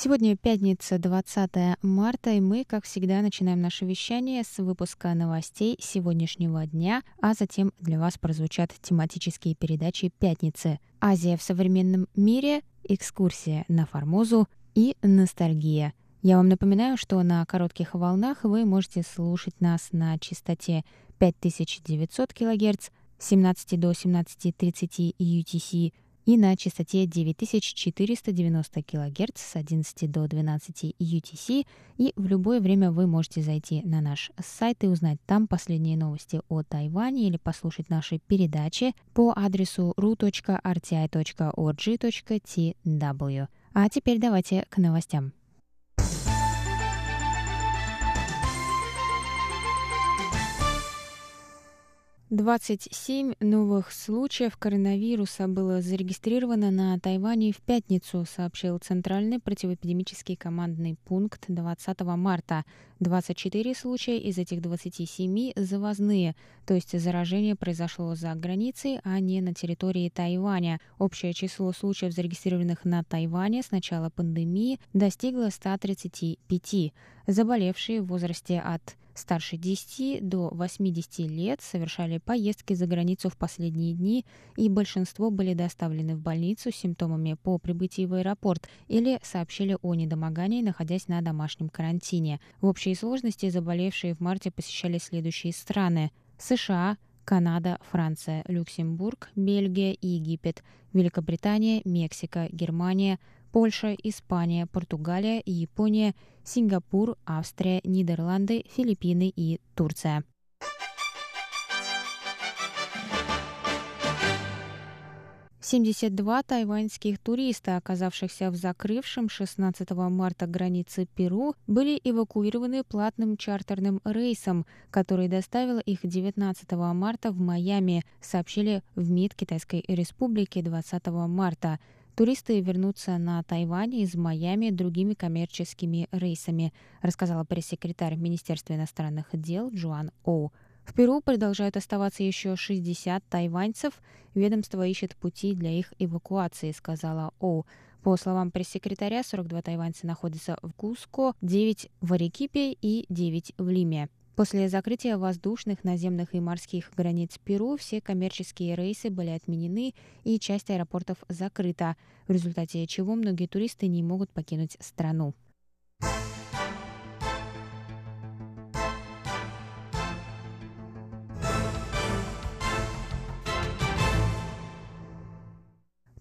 Сегодня пятница, 20 марта, и мы, как всегда, начинаем наше вещание с выпуска новостей сегодняшнего дня, а затем для вас прозвучат тематические передачи «Пятницы», «Азия в современном мире», «Экскурсия на Формозу» и «Ностальгия». Я вам напоминаю, что на коротких волнах вы можете слушать нас на частоте 5900 кГц, 17 до 17.30 UTC, и на частоте 9490 кГц с 11 до 12 UTC. И в любое время вы можете зайти на наш сайт и узнать там последние новости о Тайване или послушать наши передачи по адресу ru.rti.org.tw. А теперь давайте к новостям. 27 новых случаев коронавируса было зарегистрировано на Тайване в пятницу, сообщил Центральный противоэпидемический командный пункт 20 марта. 24 случая из этих 27 завозные, то есть заражение произошло за границей, а не на территории Тайваня. Общее число случаев, зарегистрированных на Тайване с начала пандемии, достигло 135. Заболевшие в возрасте от старше 10 до 80 лет совершали поездки за границу в последние дни, и большинство были доставлены в больницу с симптомами по прибытии в аэропорт или сообщили о недомогании, находясь на домашнем карантине. В общей сложности заболевшие в марте посещали следующие страны – США, Канада, Франция, Люксембург, Бельгия Египет, Великобритания, Мексика, Германия – Польша, Испания, Португалия, Япония, Сингапур, Австрия, Нидерланды, Филиппины и Турция. Семьдесят два тайваньских туриста, оказавшихся в закрывшем 16 марта границы Перу, были эвакуированы платным чартерным рейсом, который доставил их 19 марта в Майами, сообщили в МИД Китайской Республики 20 марта. Туристы вернутся на Тайвань из Майами другими коммерческими рейсами, рассказала пресс-секретарь Министерства иностранных дел Джоан Оу. В Перу продолжают оставаться еще 60 тайваньцев. Ведомство ищет пути для их эвакуации, сказала Оу. По словам пресс-секретаря, 42 тайваньца находятся в Куско, 9 в Арекипе и 9 в Лиме. После закрытия воздушных, наземных и морских границ Перу все коммерческие рейсы были отменены и часть аэропортов закрыта, в результате чего многие туристы не могут покинуть страну.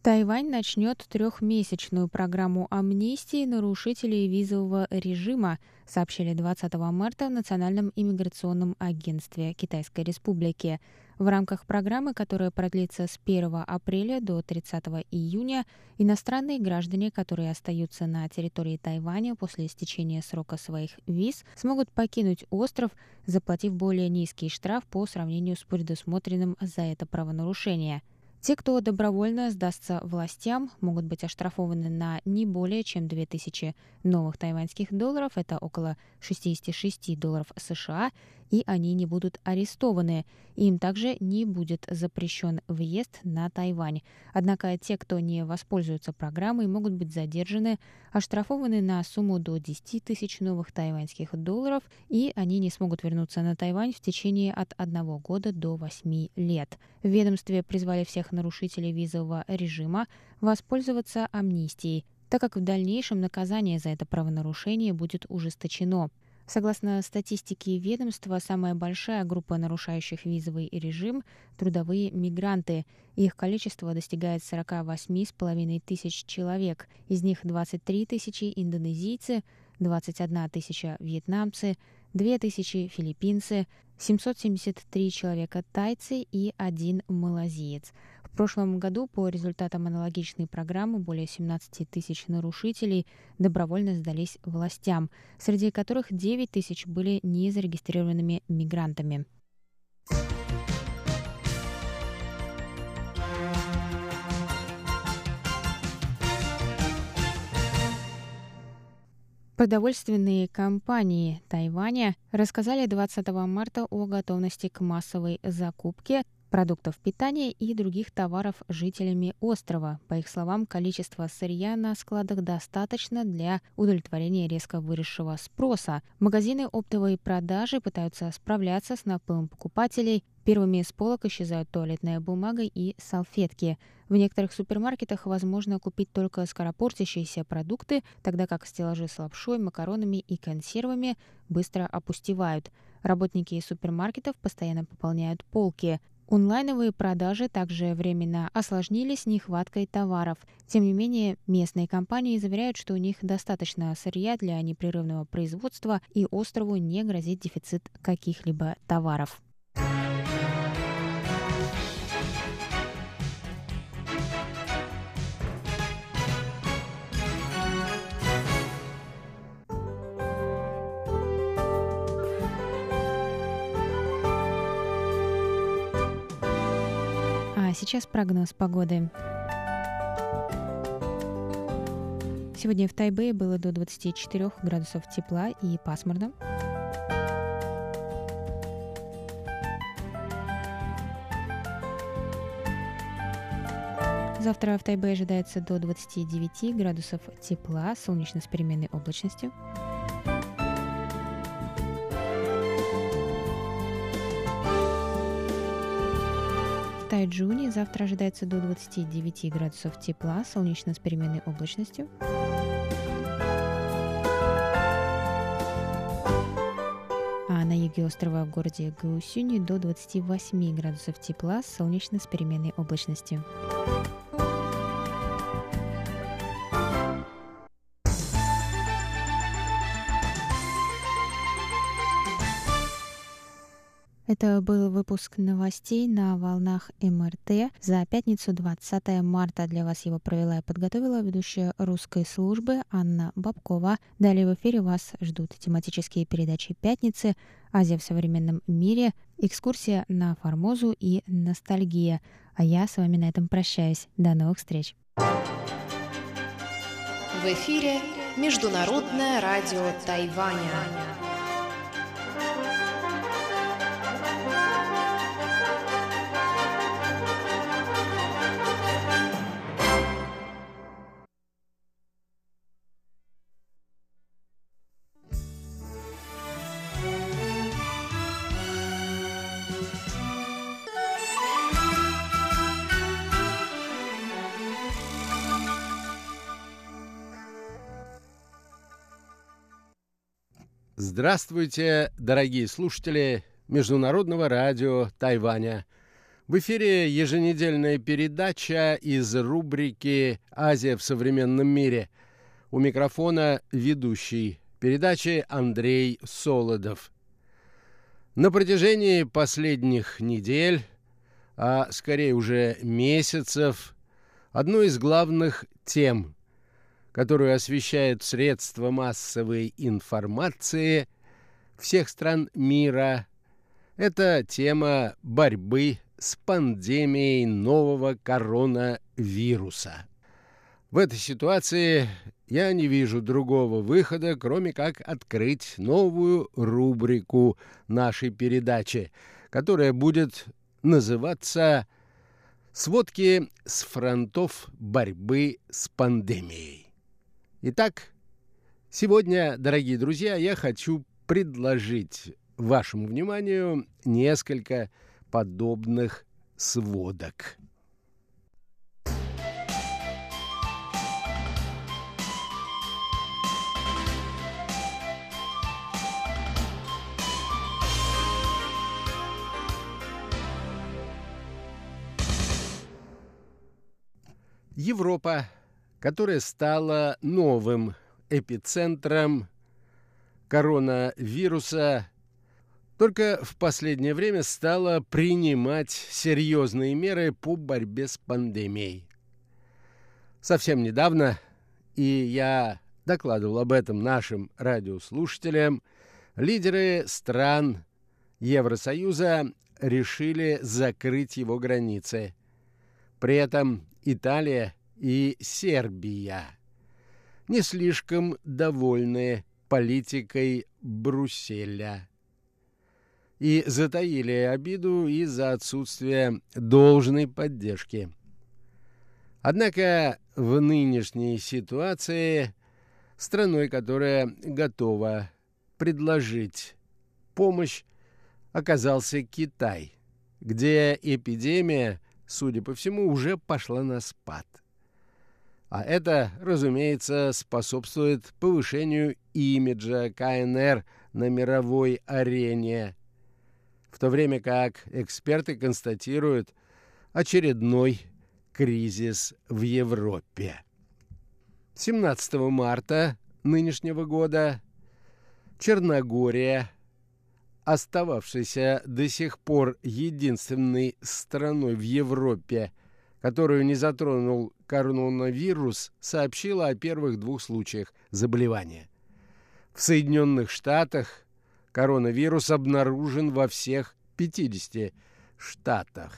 Тайвань начнет трехмесячную программу амнистии нарушителей визового режима, сообщили 20 марта в Национальном иммиграционном агентстве Китайской Республики. В рамках программы, которая продлится с 1 апреля до 30 июня, иностранные граждане, которые остаются на территории Тайваня после истечения срока своих виз, смогут покинуть остров, заплатив более низкий штраф по сравнению с предусмотренным за это правонарушение – те, кто добровольно сдастся властям, могут быть оштрафованы на не более чем 2000 новых тайваньских долларов, это около 66 долларов США, и они не будут арестованы. Им также не будет запрещен въезд на Тайвань. Однако те, кто не воспользуются программой, могут быть задержаны, оштрафованы на сумму до 10 тысяч новых тайваньских долларов, и они не смогут вернуться на Тайвань в течение от одного года до 8 лет. В ведомстве призвали всех нарушителей визового режима воспользоваться амнистией, так как в дальнейшем наказание за это правонарушение будет ужесточено. Согласно статистике ведомства, самая большая группа нарушающих визовый режим – трудовые мигранты. Их количество достигает 48,5 тысяч человек. Из них 23 тысячи индонезийцы, 21 тысяча вьетнамцы, 2 тысячи филиппинцы, 773 человека тайцы и один малазиец. Прошлом году по результатам аналогичной программы более 17 тысяч нарушителей добровольно сдались властям, среди которых 9 тысяч были незарегистрированными мигрантами. Продовольственные компании Тайваня рассказали 20 марта о готовности к массовой закупке продуктов питания и других товаров жителями острова. По их словам, количество сырья на складах достаточно для удовлетворения резко выросшего спроса. Магазины оптовой продажи пытаются справляться с наплывом покупателей. Первыми с полок исчезают туалетная бумага и салфетки. В некоторых супермаркетах возможно купить только скоропортящиеся продукты, тогда как стеллажи с лапшой, макаронами и консервами быстро опустевают. Работники супермаркетов постоянно пополняют полки. Онлайновые продажи также временно осложнились нехваткой товаров. Тем не менее, местные компании заверяют, что у них достаточно сырья для непрерывного производства и острову не грозит дефицит каких-либо товаров. Сейчас прогноз погоды. Сегодня в Тайбэе было до 24 градусов тепла и пасмурно. Завтра в Тайбэе ожидается до 29 градусов тепла, солнечно с переменной облачностью. Тайджуне завтра ожидается до 29 градусов тепла, солнечно с переменной облачностью. А на юге острова в городе Гаусюни до 28 градусов тепла, солнечно с переменной облачностью. Это был выпуск новостей на волнах МРТ за пятницу 20 марта. Для вас его провела и подготовила ведущая русской службы Анна Бабкова. Далее в эфире вас ждут тематические передачи «Пятницы», «Азия в современном мире», экскурсия на Формозу и «Ностальгия». А я с вами на этом прощаюсь. До новых встреч. В эфире Международное радио Тайваня. Здравствуйте, дорогие слушатели Международного радио Тайваня. В эфире еженедельная передача из рубрики «Азия в современном мире». У микрофона ведущий передачи Андрей Солодов. На протяжении последних недель, а скорее уже месяцев, одной из главных тем которую освещают средства массовой информации всех стран мира, это тема борьбы с пандемией нового коронавируса. В этой ситуации я не вижу другого выхода, кроме как открыть новую рубрику нашей передачи, которая будет называться «Сводки с фронтов борьбы с пандемией». Итак, сегодня, дорогие друзья, я хочу предложить вашему вниманию несколько подобных сводок. Европа которая стала новым эпицентром коронавируса, только в последнее время стала принимать серьезные меры по борьбе с пандемией. Совсем недавно, и я докладывал об этом нашим радиослушателям, лидеры стран Евросоюза решили закрыть его границы. При этом Италия и Сербия не слишком довольны политикой Брюсселя и затаили обиду из-за отсутствия должной поддержки. Однако в нынешней ситуации страной, которая готова предложить помощь, оказался Китай, где эпидемия, судя по всему, уже пошла на спад. А это, разумеется, способствует повышению имиджа КНР на мировой арене, в то время как эксперты констатируют очередной кризис в Европе. 17 марта нынешнего года Черногория, остававшаяся до сих пор единственной страной в Европе, которую не затронул коронавирус, сообщила о первых двух случаях заболевания. В Соединенных Штатах коронавирус обнаружен во всех 50 штатах.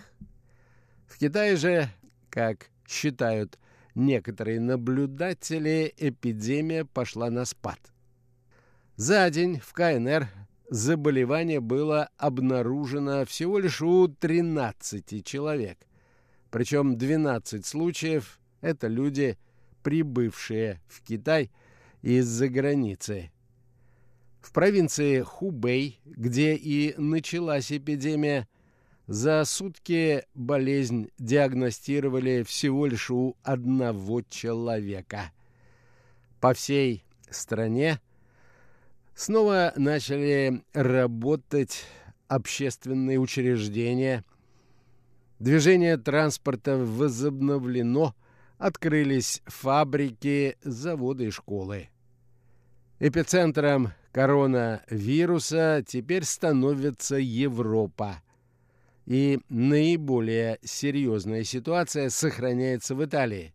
В Китае же, как считают некоторые наблюдатели, эпидемия пошла на спад. За день в КНР заболевание было обнаружено всего лишь у 13 человек. Причем 12 случаев – это люди, прибывшие в Китай из-за границы. В провинции Хубэй, где и началась эпидемия, за сутки болезнь диагностировали всего лишь у одного человека. По всей стране снова начали работать общественные учреждения. Движение транспорта возобновлено, открылись фабрики, заводы и школы. Эпицентром коронавируса теперь становится Европа. И наиболее серьезная ситуация сохраняется в Италии.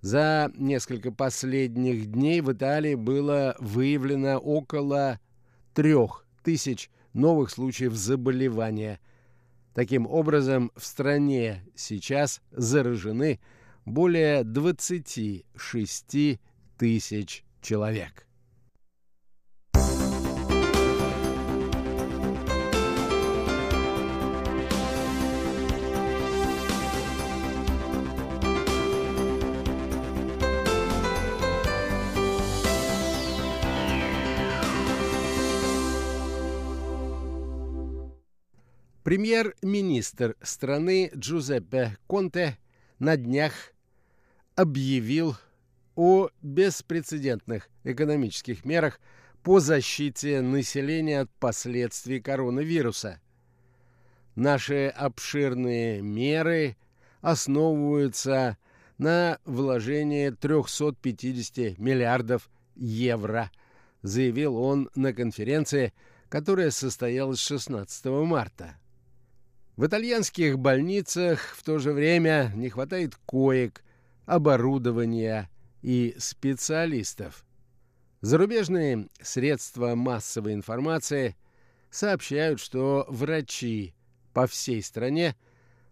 За несколько последних дней в Италии было выявлено около трех тысяч новых случаев заболевания. Таким образом, в стране сейчас заражены более 26 тысяч человек. Премьер-министр страны Джузеппе Конте на днях объявил о беспрецедентных экономических мерах по защите населения от последствий коронавируса. Наши обширные меры основываются на вложении 350 миллиардов евро, заявил он на конференции, которая состоялась 16 марта. В итальянских больницах в то же время не хватает коек, оборудования и специалистов. Зарубежные средства массовой информации сообщают, что врачи по всей стране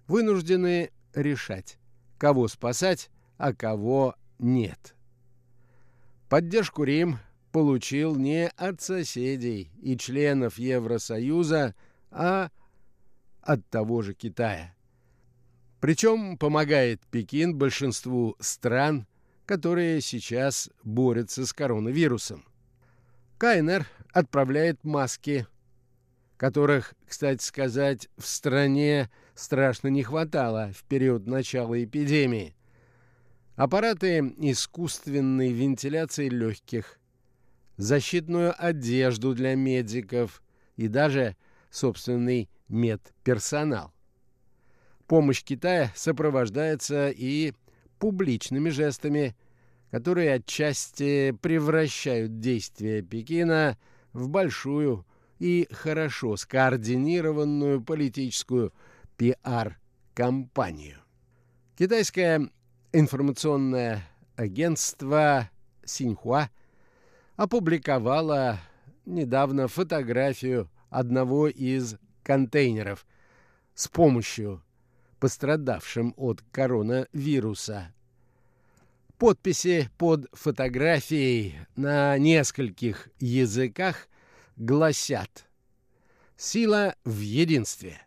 вынуждены решать, кого спасать, а кого нет. Поддержку Рим получил не от соседей и членов Евросоюза, а от того же Китая. Причем помогает Пекин большинству стран, которые сейчас борются с коронавирусом. КНР отправляет маски, которых, кстати сказать, в стране страшно не хватало в период начала эпидемии. Аппараты искусственной вентиляции легких, защитную одежду для медиков и даже собственный медперсонал. Помощь Китая сопровождается и публичными жестами, которые отчасти превращают действия Пекина в большую и хорошо скоординированную политическую пиар-компанию. Китайское информационное агентство Синьхуа опубликовало недавно фотографию одного из контейнеров с помощью пострадавшим от коронавируса. Подписи под фотографией на нескольких языках гласят «Сила в единстве».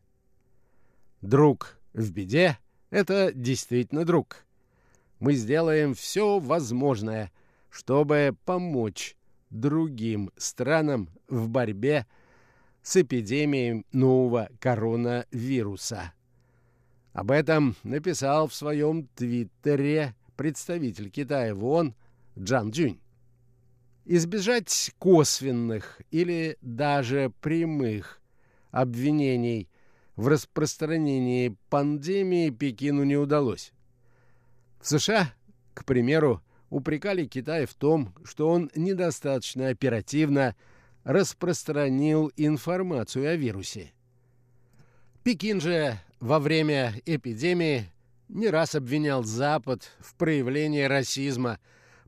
Друг в беде — это действительно друг. Мы сделаем все возможное, чтобы помочь другим странам в борьбе с эпидемией нового коронавируса. Об этом написал в своем твиттере представитель Китая в ООН Джан Джунь. Избежать косвенных или даже прямых обвинений в распространении пандемии Пекину не удалось. В США, к примеру, упрекали Китай в том, что он недостаточно оперативно распространил информацию о вирусе. Пекин же во время эпидемии не раз обвинял Запад в проявлении расизма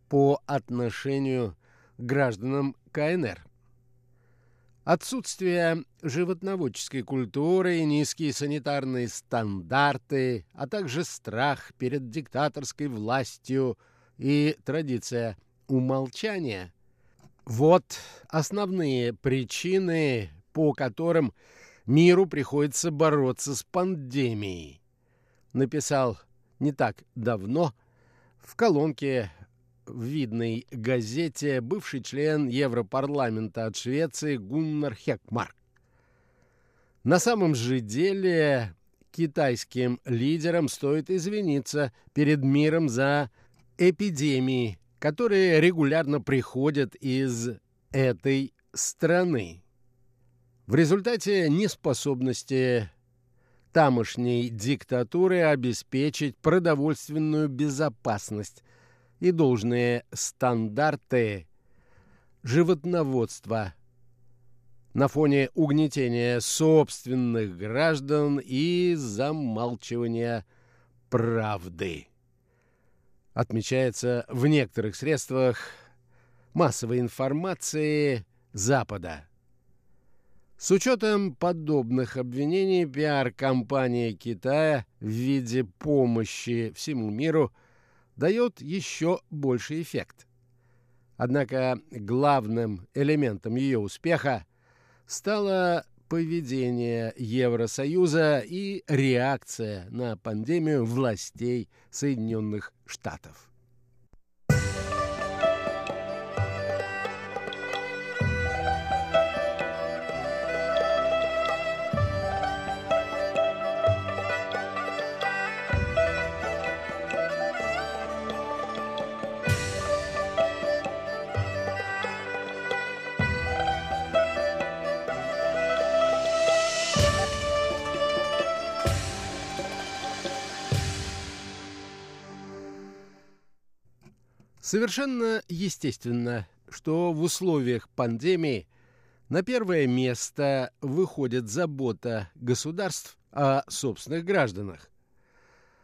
по отношению к гражданам КНР. Отсутствие животноводческой культуры и низкие санитарные стандарты, а также страх перед диктаторской властью и традиция умолчания – вот основные причины, по которым миру приходится бороться с пандемией. Написал не так давно в колонке в видной газете бывший член Европарламента от Швеции Гуннар Хекмарк. На самом же деле китайским лидерам стоит извиниться перед миром за эпидемии, которые регулярно приходят из этой страны. В результате неспособности тамошней диктатуры обеспечить продовольственную безопасность и должные стандарты животноводства на фоне угнетения собственных граждан и замалчивания правды отмечается в некоторых средствах массовой информации Запада. С учетом подобных обвинений пиар-компания Китая в виде помощи всему миру дает еще больший эффект. Однако главным элементом ее успеха стало поведение Евросоюза и реакция на пандемию властей Соединенных Штатов. Совершенно естественно, что в условиях пандемии на первое место выходит забота государств о собственных гражданах.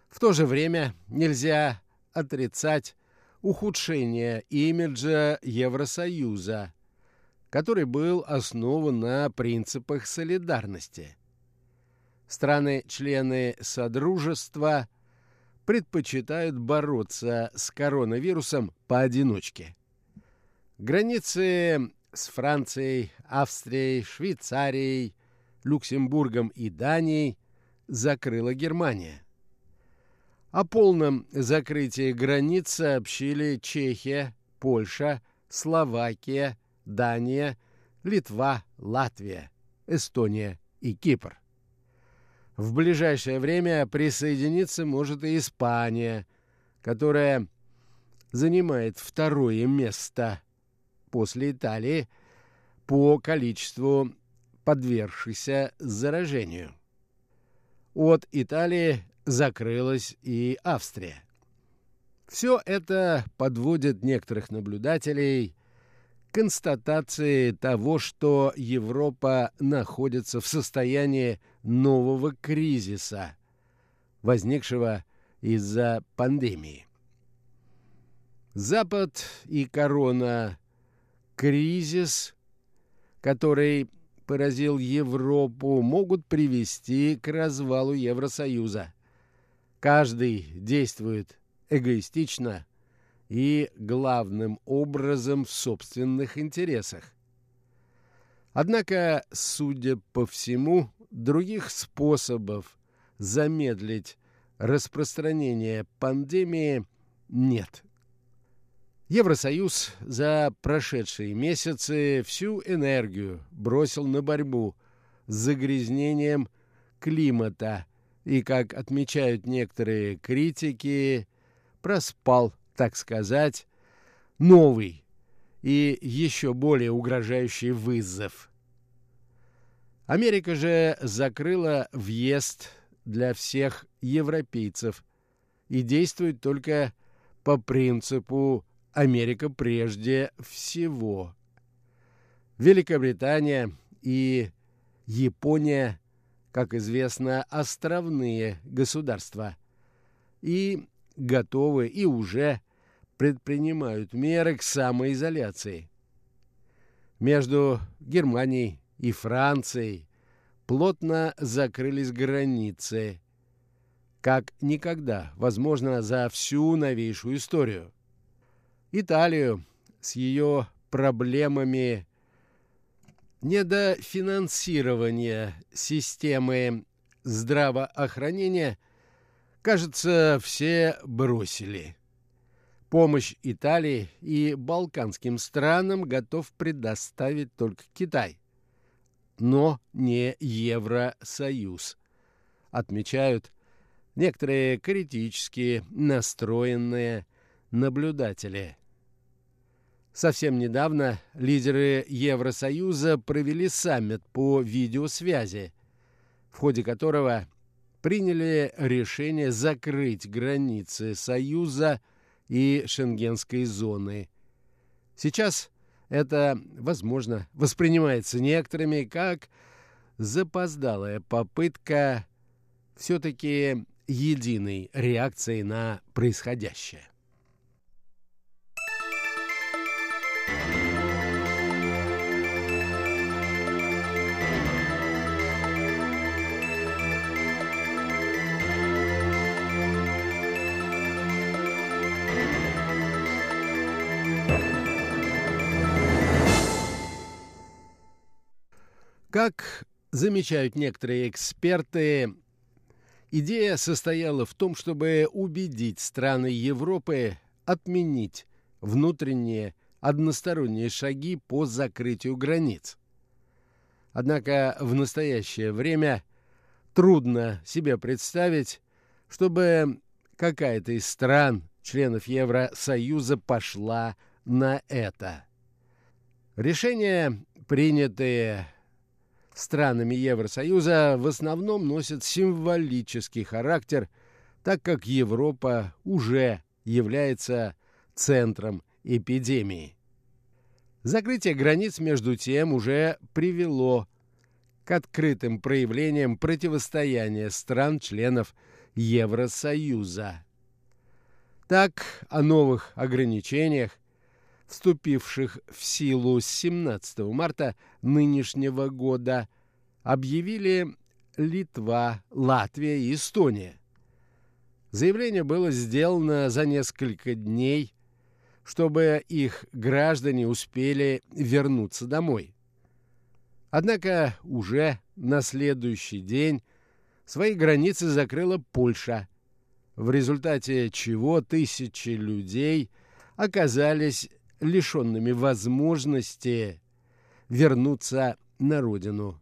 В то же время нельзя отрицать ухудшение имиджа Евросоюза, который был основан на принципах солидарности. Страны-члены Содружества – предпочитают бороться с коронавирусом поодиночке. Границы с Францией, Австрией, Швейцарией, Люксембургом и Данией закрыла Германия. О полном закрытии границ сообщили Чехия, Польша, Словакия, Дания, Литва, Латвия, Эстония и Кипр. В ближайшее время присоединиться может и Испания, которая занимает второе место после Италии по количеству подвергшихся заражению. От Италии закрылась и Австрия. Все это подводит некоторых наблюдателей констатации того, что Европа находится в состоянии нового кризиса, возникшего из-за пандемии. Запад и корона кризис, который поразил Европу, могут привести к развалу Евросоюза. Каждый действует эгоистично и главным образом в собственных интересах. Однако, судя по всему, других способов замедлить распространение пандемии нет. Евросоюз за прошедшие месяцы всю энергию бросил на борьбу с загрязнением климата и, как отмечают некоторые критики, проспал, так сказать, новый и еще более угрожающий вызов. Америка же закрыла въезд для всех европейцев и действует только по принципу Америка прежде всего. Великобритания и Япония, как известно, островные государства и готовы и уже предпринимают меры к самоизоляции. Между Германией и Францией плотно закрылись границы, как никогда, возможно, за всю новейшую историю. Италию с ее проблемами недофинансирования системы здравоохранения, кажется, все бросили. Помощь Италии и балканским странам готов предоставить только Китай, но не Евросоюз, отмечают некоторые критически настроенные наблюдатели. Совсем недавно лидеры Евросоюза провели саммит по видеосвязи, в ходе которого приняли решение закрыть границы Союза и Шенгенской зоны. Сейчас это, возможно, воспринимается некоторыми как запоздалая попытка все-таки единой реакции на происходящее. Как замечают некоторые эксперты, идея состояла в том, чтобы убедить страны Европы отменить внутренние односторонние шаги по закрытию границ. Однако в настоящее время трудно себе представить, чтобы какая-то из стран, членов Евросоюза, пошла на это. Решения, принятые странами Евросоюза в основном носят символический характер, так как Европа уже является центром эпидемии. Закрытие границ, между тем, уже привело к открытым проявлениям противостояния стран-членов Евросоюза. Так, о новых ограничениях вступивших в силу с 17 марта нынешнего года, объявили Литва, Латвия и Эстония. Заявление было сделано за несколько дней, чтобы их граждане успели вернуться домой. Однако уже на следующий день свои границы закрыла Польша, в результате чего тысячи людей оказались лишенными возможности вернуться на родину.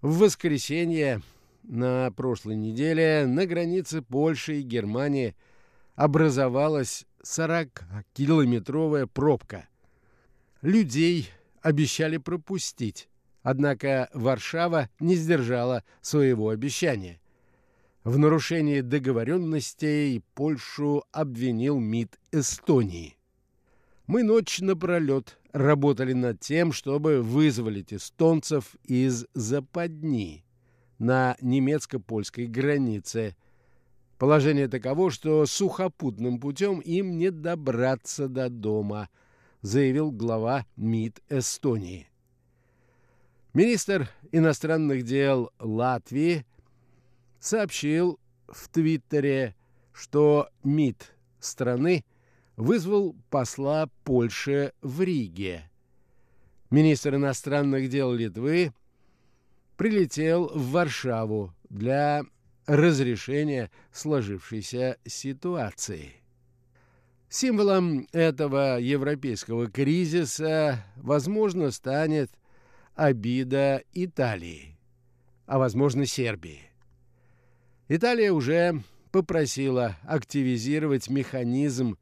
В воскресенье на прошлой неделе на границе Польши и Германии образовалась 40-километровая пробка. Людей обещали пропустить, однако Варшава не сдержала своего обещания. В нарушении договоренностей Польшу обвинил МИД Эстонии. Мы ночь напролет работали над тем, чтобы вызволить эстонцев из западни на немецко-польской границе. Положение таково, что сухопутным путем им не добраться до дома, заявил глава МИД Эстонии. Министр иностранных дел Латвии сообщил в Твиттере, что МИД страны вызвал посла Польши в Риге. Министр иностранных дел Литвы прилетел в Варшаву для разрешения сложившейся ситуации. Символом этого европейского кризиса, возможно, станет обида Италии, а, возможно, Сербии. Италия уже попросила активизировать механизм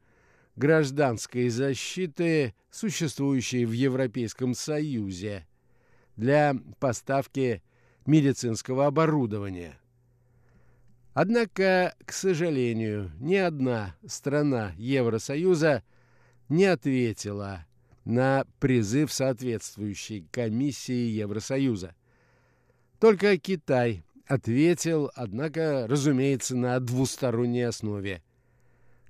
гражданской защиты, существующий в Европейском Союзе, для поставки медицинского оборудования. Однако, к сожалению, ни одна страна Евросоюза не ответила на призыв соответствующей комиссии Евросоюза. Только Китай ответил, однако, разумеется, на двусторонней основе.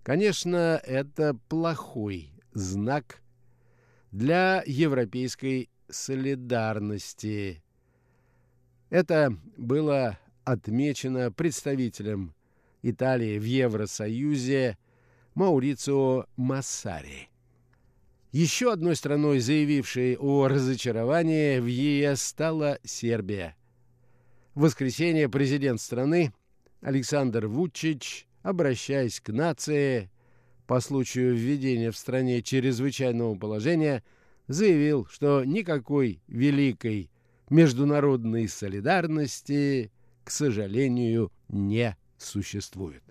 Конечно, это плохой знак для европейской солидарности. Это было отмечено представителем Италии в Евросоюзе Маурицио Массари. Еще одной страной, заявившей о разочаровании в ЕС, стала Сербия. В воскресенье президент страны Александр Вучич обращаясь к нации по случаю введения в стране чрезвычайного положения, заявил, что никакой великой международной солидарности, к сожалению, не существует.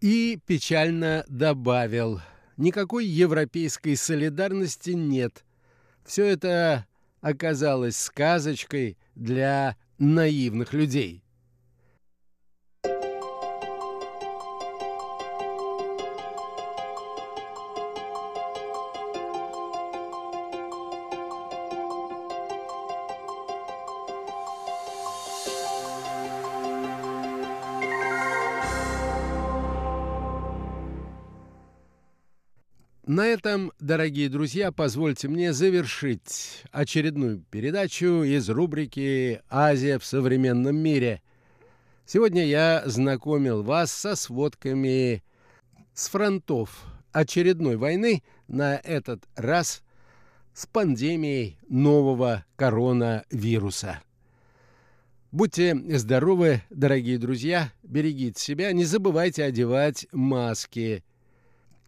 И печально добавил, никакой европейской солидарности нет. Все это оказалось сказочкой для наивных людей – На этом, дорогие друзья, позвольте мне завершить очередную передачу из рубрики «Азия в современном мире». Сегодня я знакомил вас со сводками с фронтов очередной войны, на этот раз с пандемией нового коронавируса. Будьте здоровы, дорогие друзья, берегите себя, не забывайте одевать маски –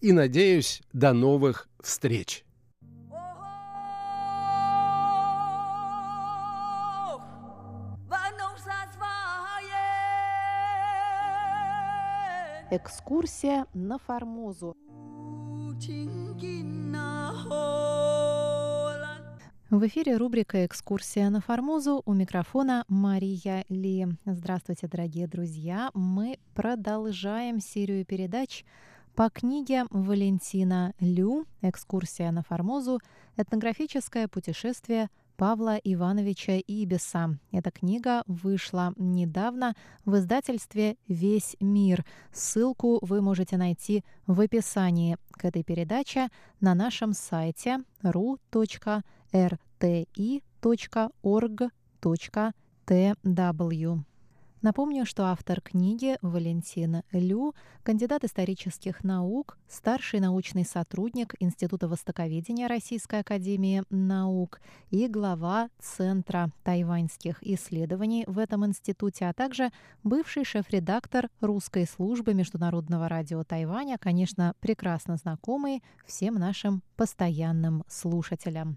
и, надеюсь, до новых встреч. Экскурсия на Формозу. В эфире рубрика «Экскурсия на Формозу». У микрофона Мария Ли. Здравствуйте, дорогие друзья. Мы продолжаем серию передач по книге Валентина Лю «Экскурсия на Формозу. Этнографическое путешествие Павла Ивановича Ибиса. Эта книга вышла недавно в издательстве «Весь мир». Ссылку вы можете найти в описании к этой передаче на нашем сайте ru.rti.org.tw. Напомню, что автор книги Валентин Лю, кандидат исторических наук, старший научный сотрудник Института востоковедения Российской академии наук и глава Центра тайваньских исследований в этом институте, а также бывший шеф-редактор русской службы Международного радио Тайваня, конечно, прекрасно знакомый всем нашим постоянным слушателям.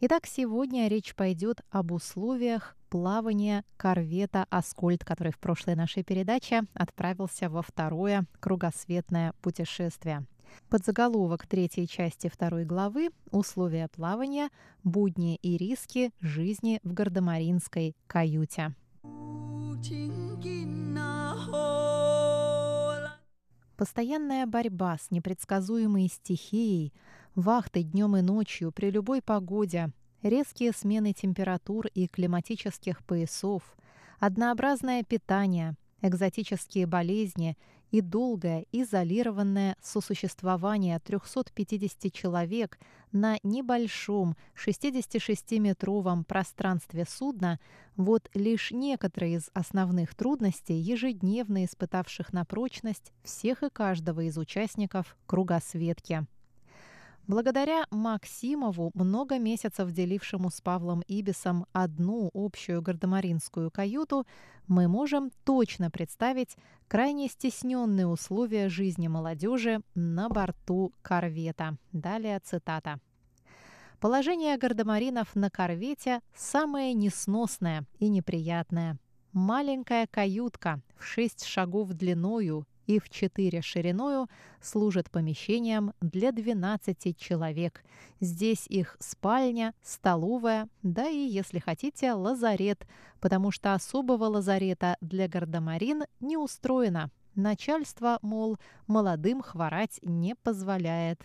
Итак, сегодня речь пойдет об условиях плавания корвета «Аскольд», который в прошлой нашей передаче отправился во второе кругосветное путешествие. Подзаголовок третьей части второй главы «Условия плавания. Будни и риски жизни в гардемаринской каюте». Постоянная борьба с непредсказуемой стихией, вахты днем и ночью при любой погоде, резкие смены температур и климатических поясов, однообразное питание, экзотические болезни и долгое изолированное сосуществование 350 человек на небольшом 66-метровом пространстве судна – вот лишь некоторые из основных трудностей, ежедневно испытавших на прочность всех и каждого из участников кругосветки. Благодаря Максимову, много месяцев делившему с Павлом Ибисом одну общую гардемаринскую каюту, мы можем точно представить крайне стесненные условия жизни молодежи на борту корвета. Далее цитата. Положение гардемаринов на корвете самое несносное и неприятное. Маленькая каютка в шесть шагов длиною и в 4 шириною служит помещением для 12 человек. Здесь их спальня, столовая, да и, если хотите, лазарет, потому что особого лазарета для гардемарин не устроено. Начальство, мол, молодым хворать не позволяет.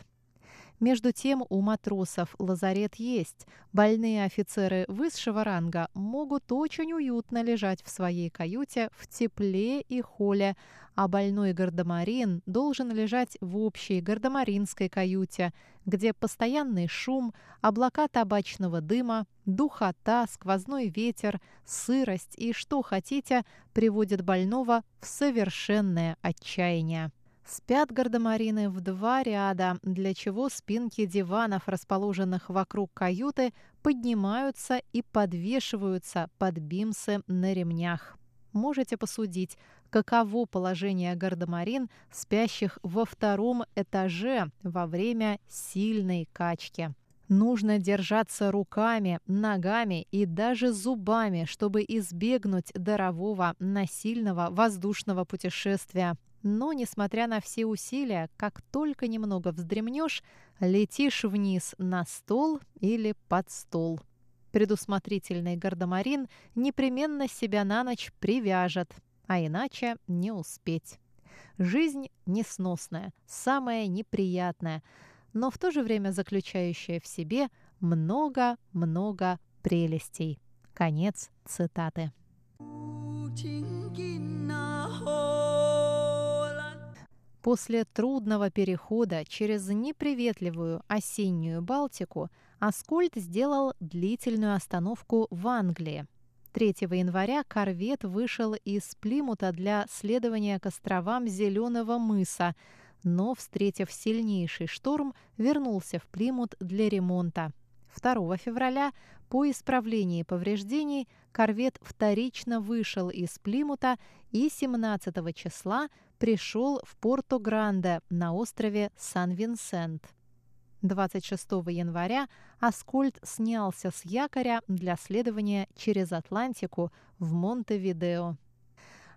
Между тем у матросов лазарет есть. Больные офицеры высшего ранга могут очень уютно лежать в своей каюте в тепле и холе, а больной гардемарин должен лежать в общей гардемаринской каюте, где постоянный шум, облака табачного дыма, духота, сквозной ветер, сырость и что хотите приводит больного в совершенное отчаяние. Спят гардемарины в два ряда, для чего спинки диванов, расположенных вокруг каюты, поднимаются и подвешиваются под бимсы на ремнях. Можете посудить, каково положение гардемарин, спящих во втором этаже во время сильной качки. Нужно держаться руками, ногами и даже зубами, чтобы избегнуть дарового насильного воздушного путешествия. Но, несмотря на все усилия, как только немного вздремнешь, летишь вниз на стол или под стол. Предусмотрительный гардемарин непременно себя на ночь привяжет, а иначе не успеть. Жизнь несносная, самая неприятная, но в то же время заключающая в себе много-много прелестей. Конец цитаты. После трудного перехода через неприветливую осеннюю Балтику Аскольд сделал длительную остановку в Англии. 3 января корвет вышел из Плимута для следования к островам Зеленого мыса, но, встретив сильнейший шторм, вернулся в Плимут для ремонта. 2 февраля по исправлении повреждений корвет вторично вышел из Плимута и 17 числа пришел в Порто-Гранде на острове Сан-Винсент. 26 января Аскольд снялся с якоря для следования через Атлантику в Монтевидео.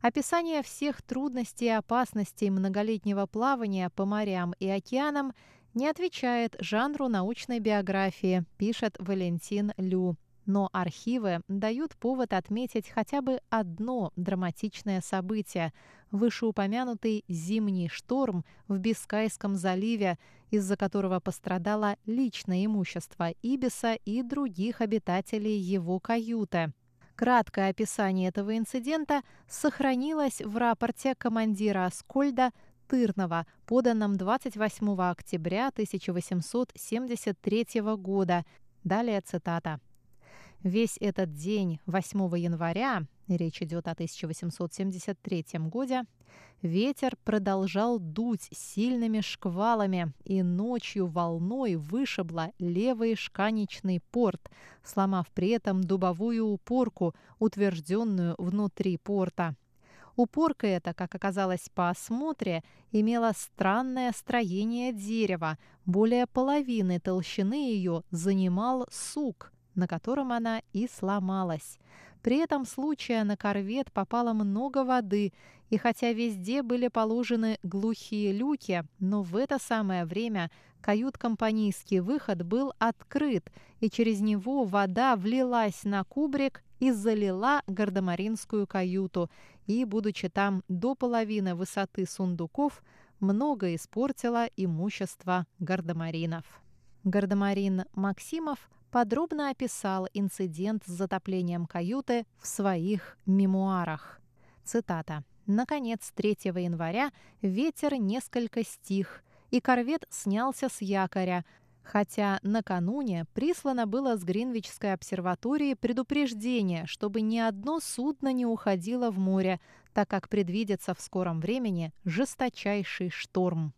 Описание всех трудностей и опасностей многолетнего плавания по морям и океанам не отвечает жанру научной биографии, пишет Валентин Лю. Но архивы дают повод отметить хотя бы одно драматичное событие – вышеупомянутый зимний шторм в Бискайском заливе, из-за которого пострадало личное имущество Ибиса и других обитателей его каюты. Краткое описание этого инцидента сохранилось в рапорте командира Аскольда Тырнова, поданном 28 октября 1873 года. Далее цитата. Весь этот день, 8 января, речь идет о 1873 году, ветер продолжал дуть сильными шквалами и ночью волной вышибло левый шканечный порт, сломав при этом дубовую упорку, утвержденную внутри порта. Упорка эта, как оказалось по осмотре, имела странное строение дерева. Более половины толщины ее занимал сук – на котором она и сломалась. При этом случае на корвет попало много воды, и хотя везде были положены глухие люки, но в это самое время кают-компанийский выход был открыт, и через него вода влилась на кубрик и залила гардемаринскую каюту, и, будучи там до половины высоты сундуков, много испортила имущество гардемаринов. Гардемарин Максимов подробно описал инцидент с затоплением каюты в своих мемуарах. Цитата. Наконец, 3 января ветер несколько стих, и корвет снялся с якоря, хотя накануне прислано было с Гринвичской обсерватории предупреждение, чтобы ни одно судно не уходило в море, так как предвидится в скором времени жесточайший шторм.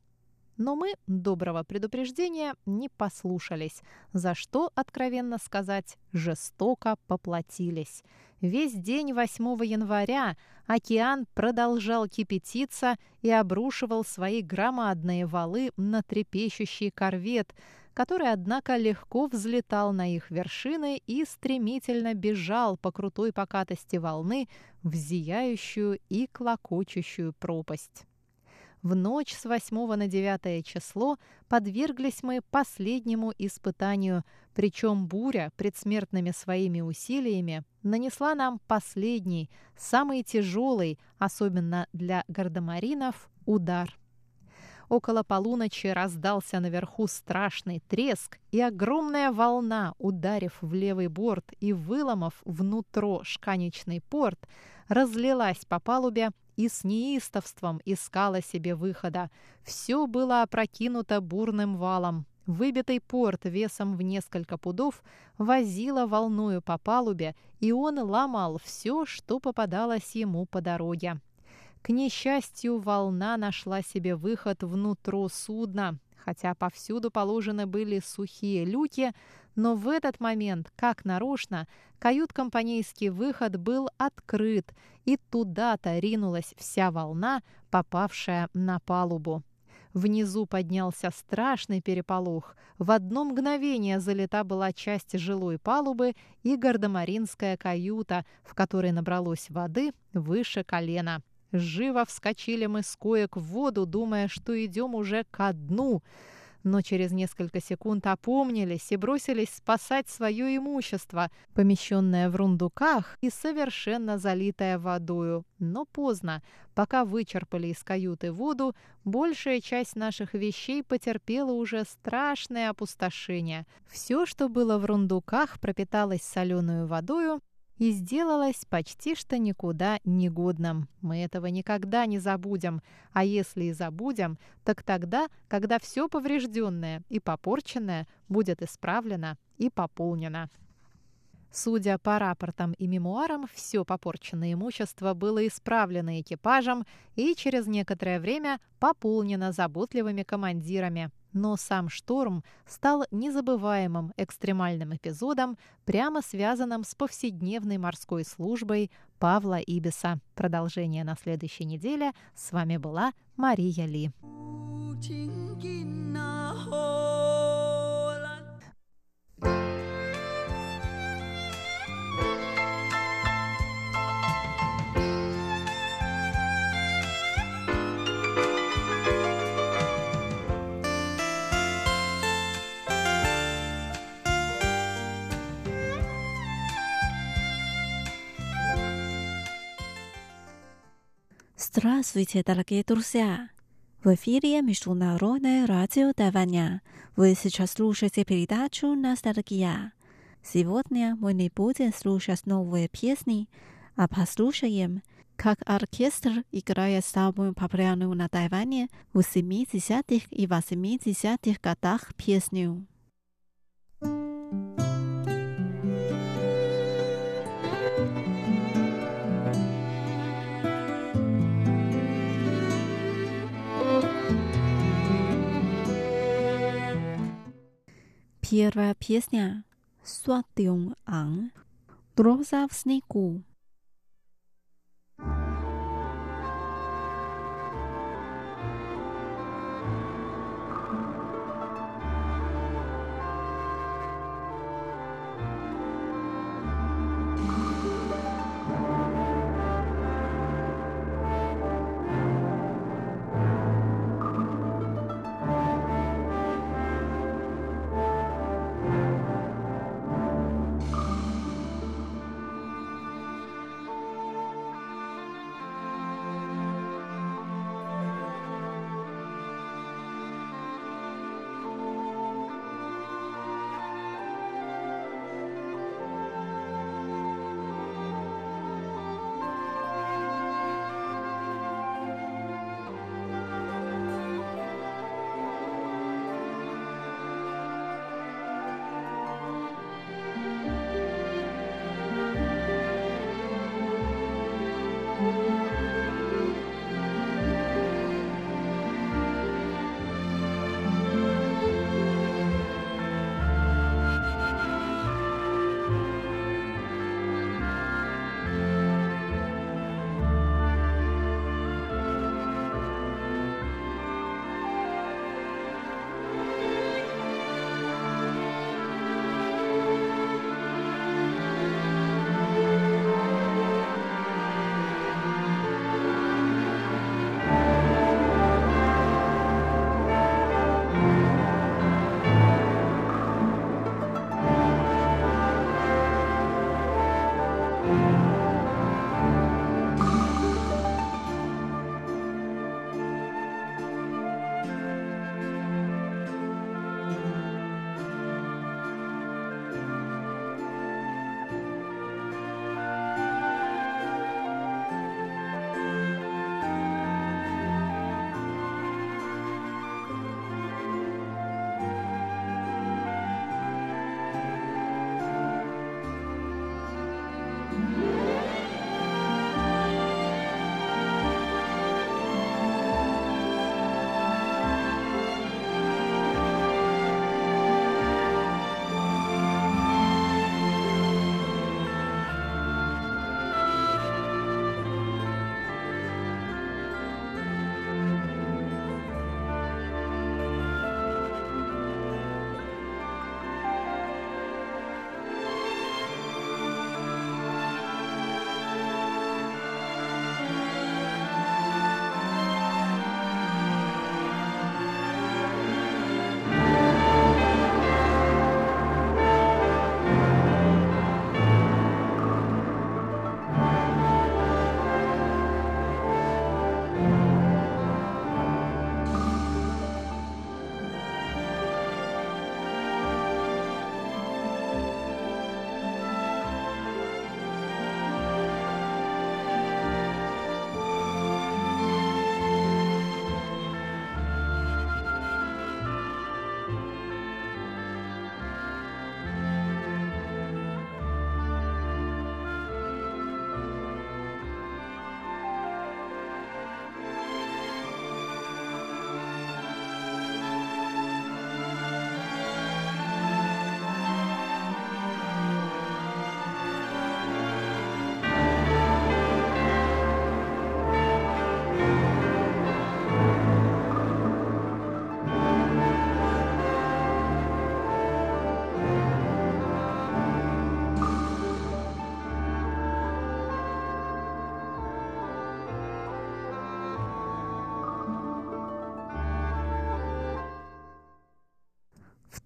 Но мы доброго предупреждения не послушались, за что, откровенно сказать, жестоко поплатились. Весь день 8 января океан продолжал кипятиться и обрушивал свои громадные валы на трепещущий корвет, который, однако, легко взлетал на их вершины и стремительно бежал по крутой покатости волны в зияющую и клокочущую пропасть. В ночь с 8 на 9 число подверглись мы последнему испытанию, причем буря предсмертными своими усилиями нанесла нам последний, самый тяжелый, особенно для гардемаринов, удар. Около полуночи раздался наверху страшный треск, и огромная волна, ударив в левый борт и выломав внутрь шканечный порт, разлилась по палубе и с неистовством искала себе выхода. Все было опрокинуто бурным валом. Выбитый порт весом в несколько пудов возила волною по палубе, и он ломал все, что попадалось ему по дороге. К несчастью, волна нашла себе выход внутрь судна, хотя повсюду положены были сухие люки, но в этот момент, как нарочно, кают-компанейский выход был открыт, и туда-то ринулась вся волна, попавшая на палубу. Внизу поднялся страшный переполох. В одно мгновение залита была часть жилой палубы и гардемаринская каюта, в которой набралось воды выше колена. Живо вскочили мы с коек в воду, думая, что идем уже ко дну — но через несколько секунд опомнились и бросились спасать свое имущество, помещенное в рундуках и совершенно залитое водою. Но поздно. Пока вычерпали из каюты воду, большая часть наших вещей потерпела уже страшное опустошение. Все, что было в рундуках, пропиталось соленую водою, и сделалось почти что никуда негодным. Мы этого никогда не забудем, а если и забудем, так тогда, когда все поврежденное и попорченное будет исправлено и пополнено. Судя по рапортам и мемуарам, все попорченное имущество было исправлено экипажем и через некоторое время пополнено заботливыми командирами, но сам шторм стал незабываемым экстремальным эпизодом, прямо связанным с повседневной морской службой Павла Ибиса. Продолжение на следующей неделе. С вами была Мария Ли. Здравствуйте, дорогие друзья! В эфире Международное радио Тайваня. Вы сейчас слушаете передачу «Ностальгия». Сегодня мы не будем слушать новые песни, а послушаем, как оркестр играет самую популярную на Тайване в 70-х и 80-х годах песню. Первая песня «Сватюн Ан»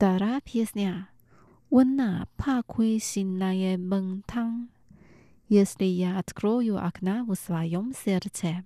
«Роза в снегу». Вторая песня. Луна, покой сильнее монтан. Если я открою окна в своем сердце.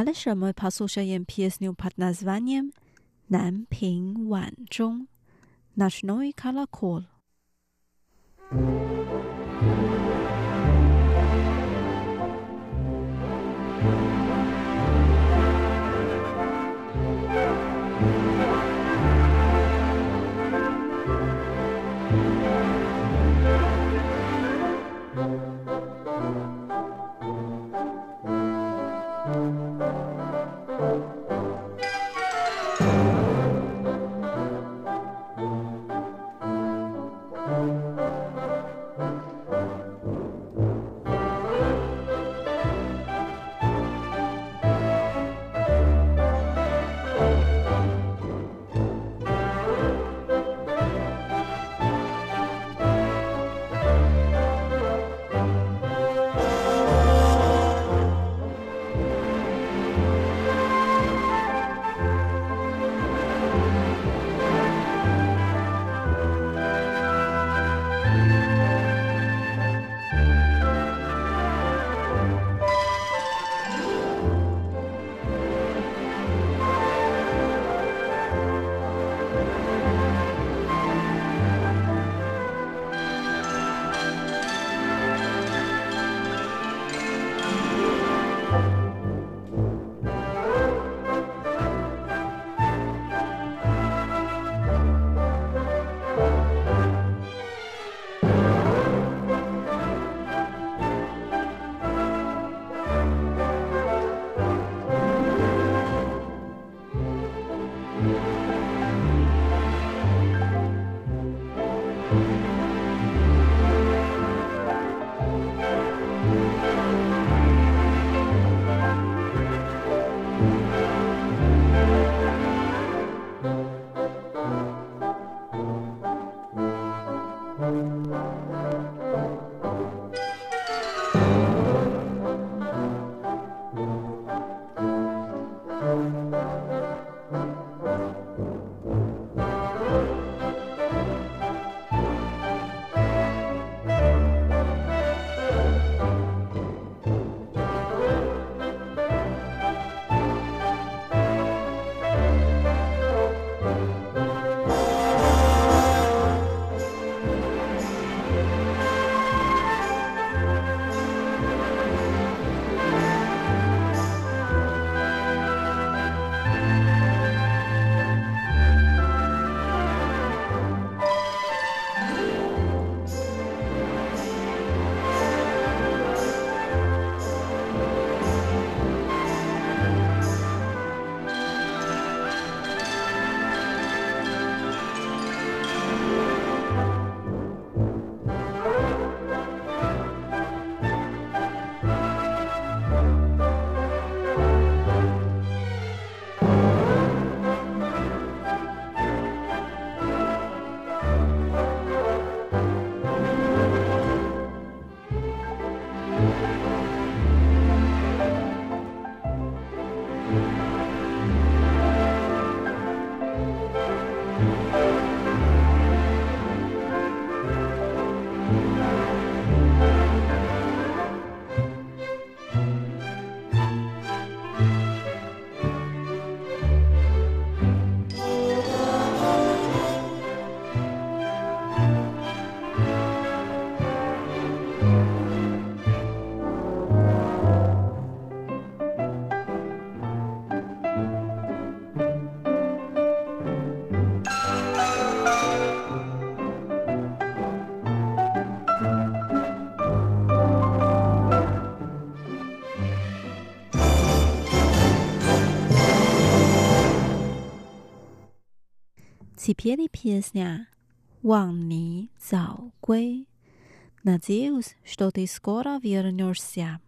Dalej my posłuchajmy pieśnię pod nazwaniem Nanping Wanzhong, Nasz Nowy Kalakol. thank you 钟» «Ночной колокол». Теперь песня «Ван Ни Зао Гуй». Надеюсь, что ты скоро вернешься.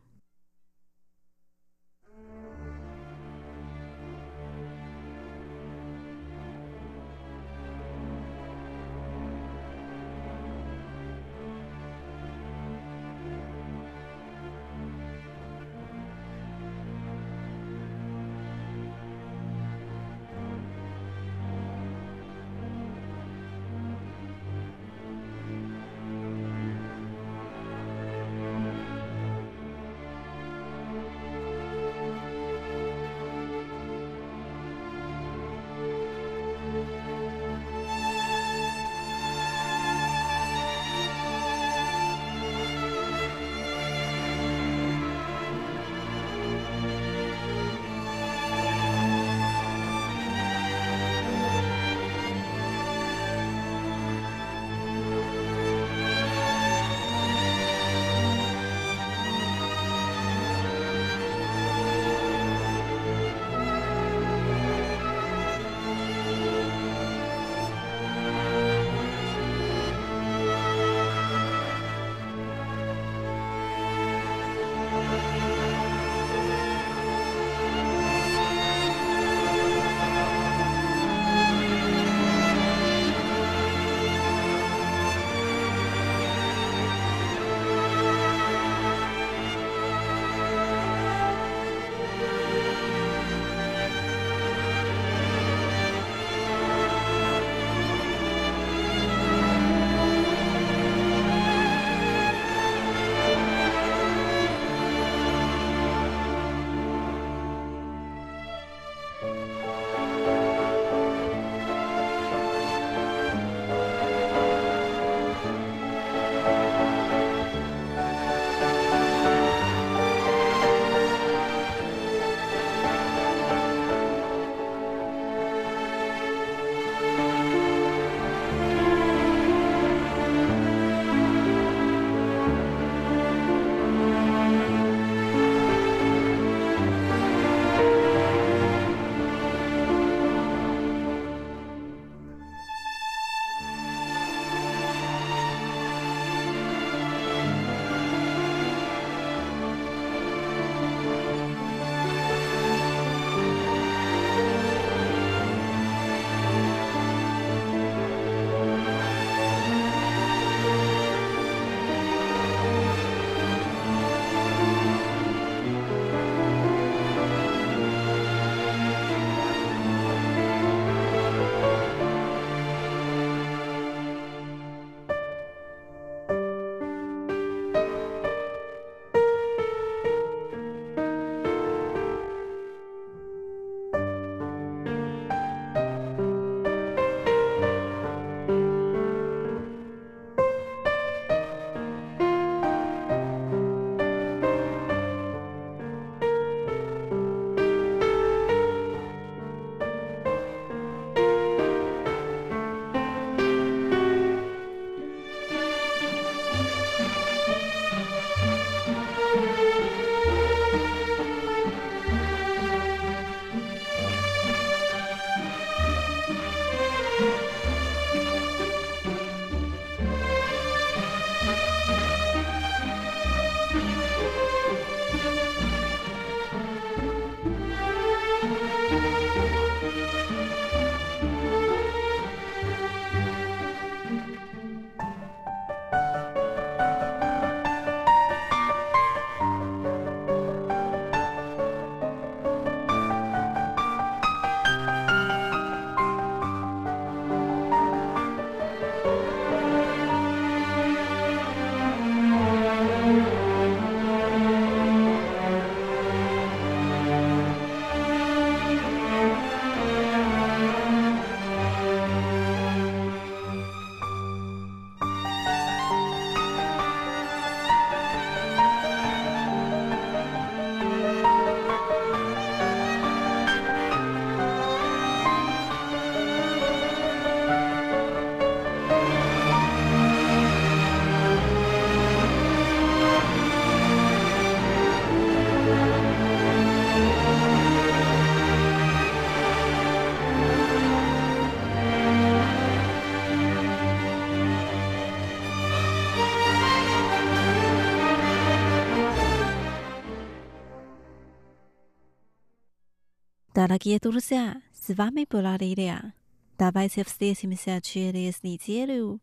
Дорогие друзья, с вами была Лилия. Давайте встретимся через неделю.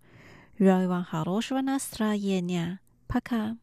Желаю вам хорошего настроения. Пока.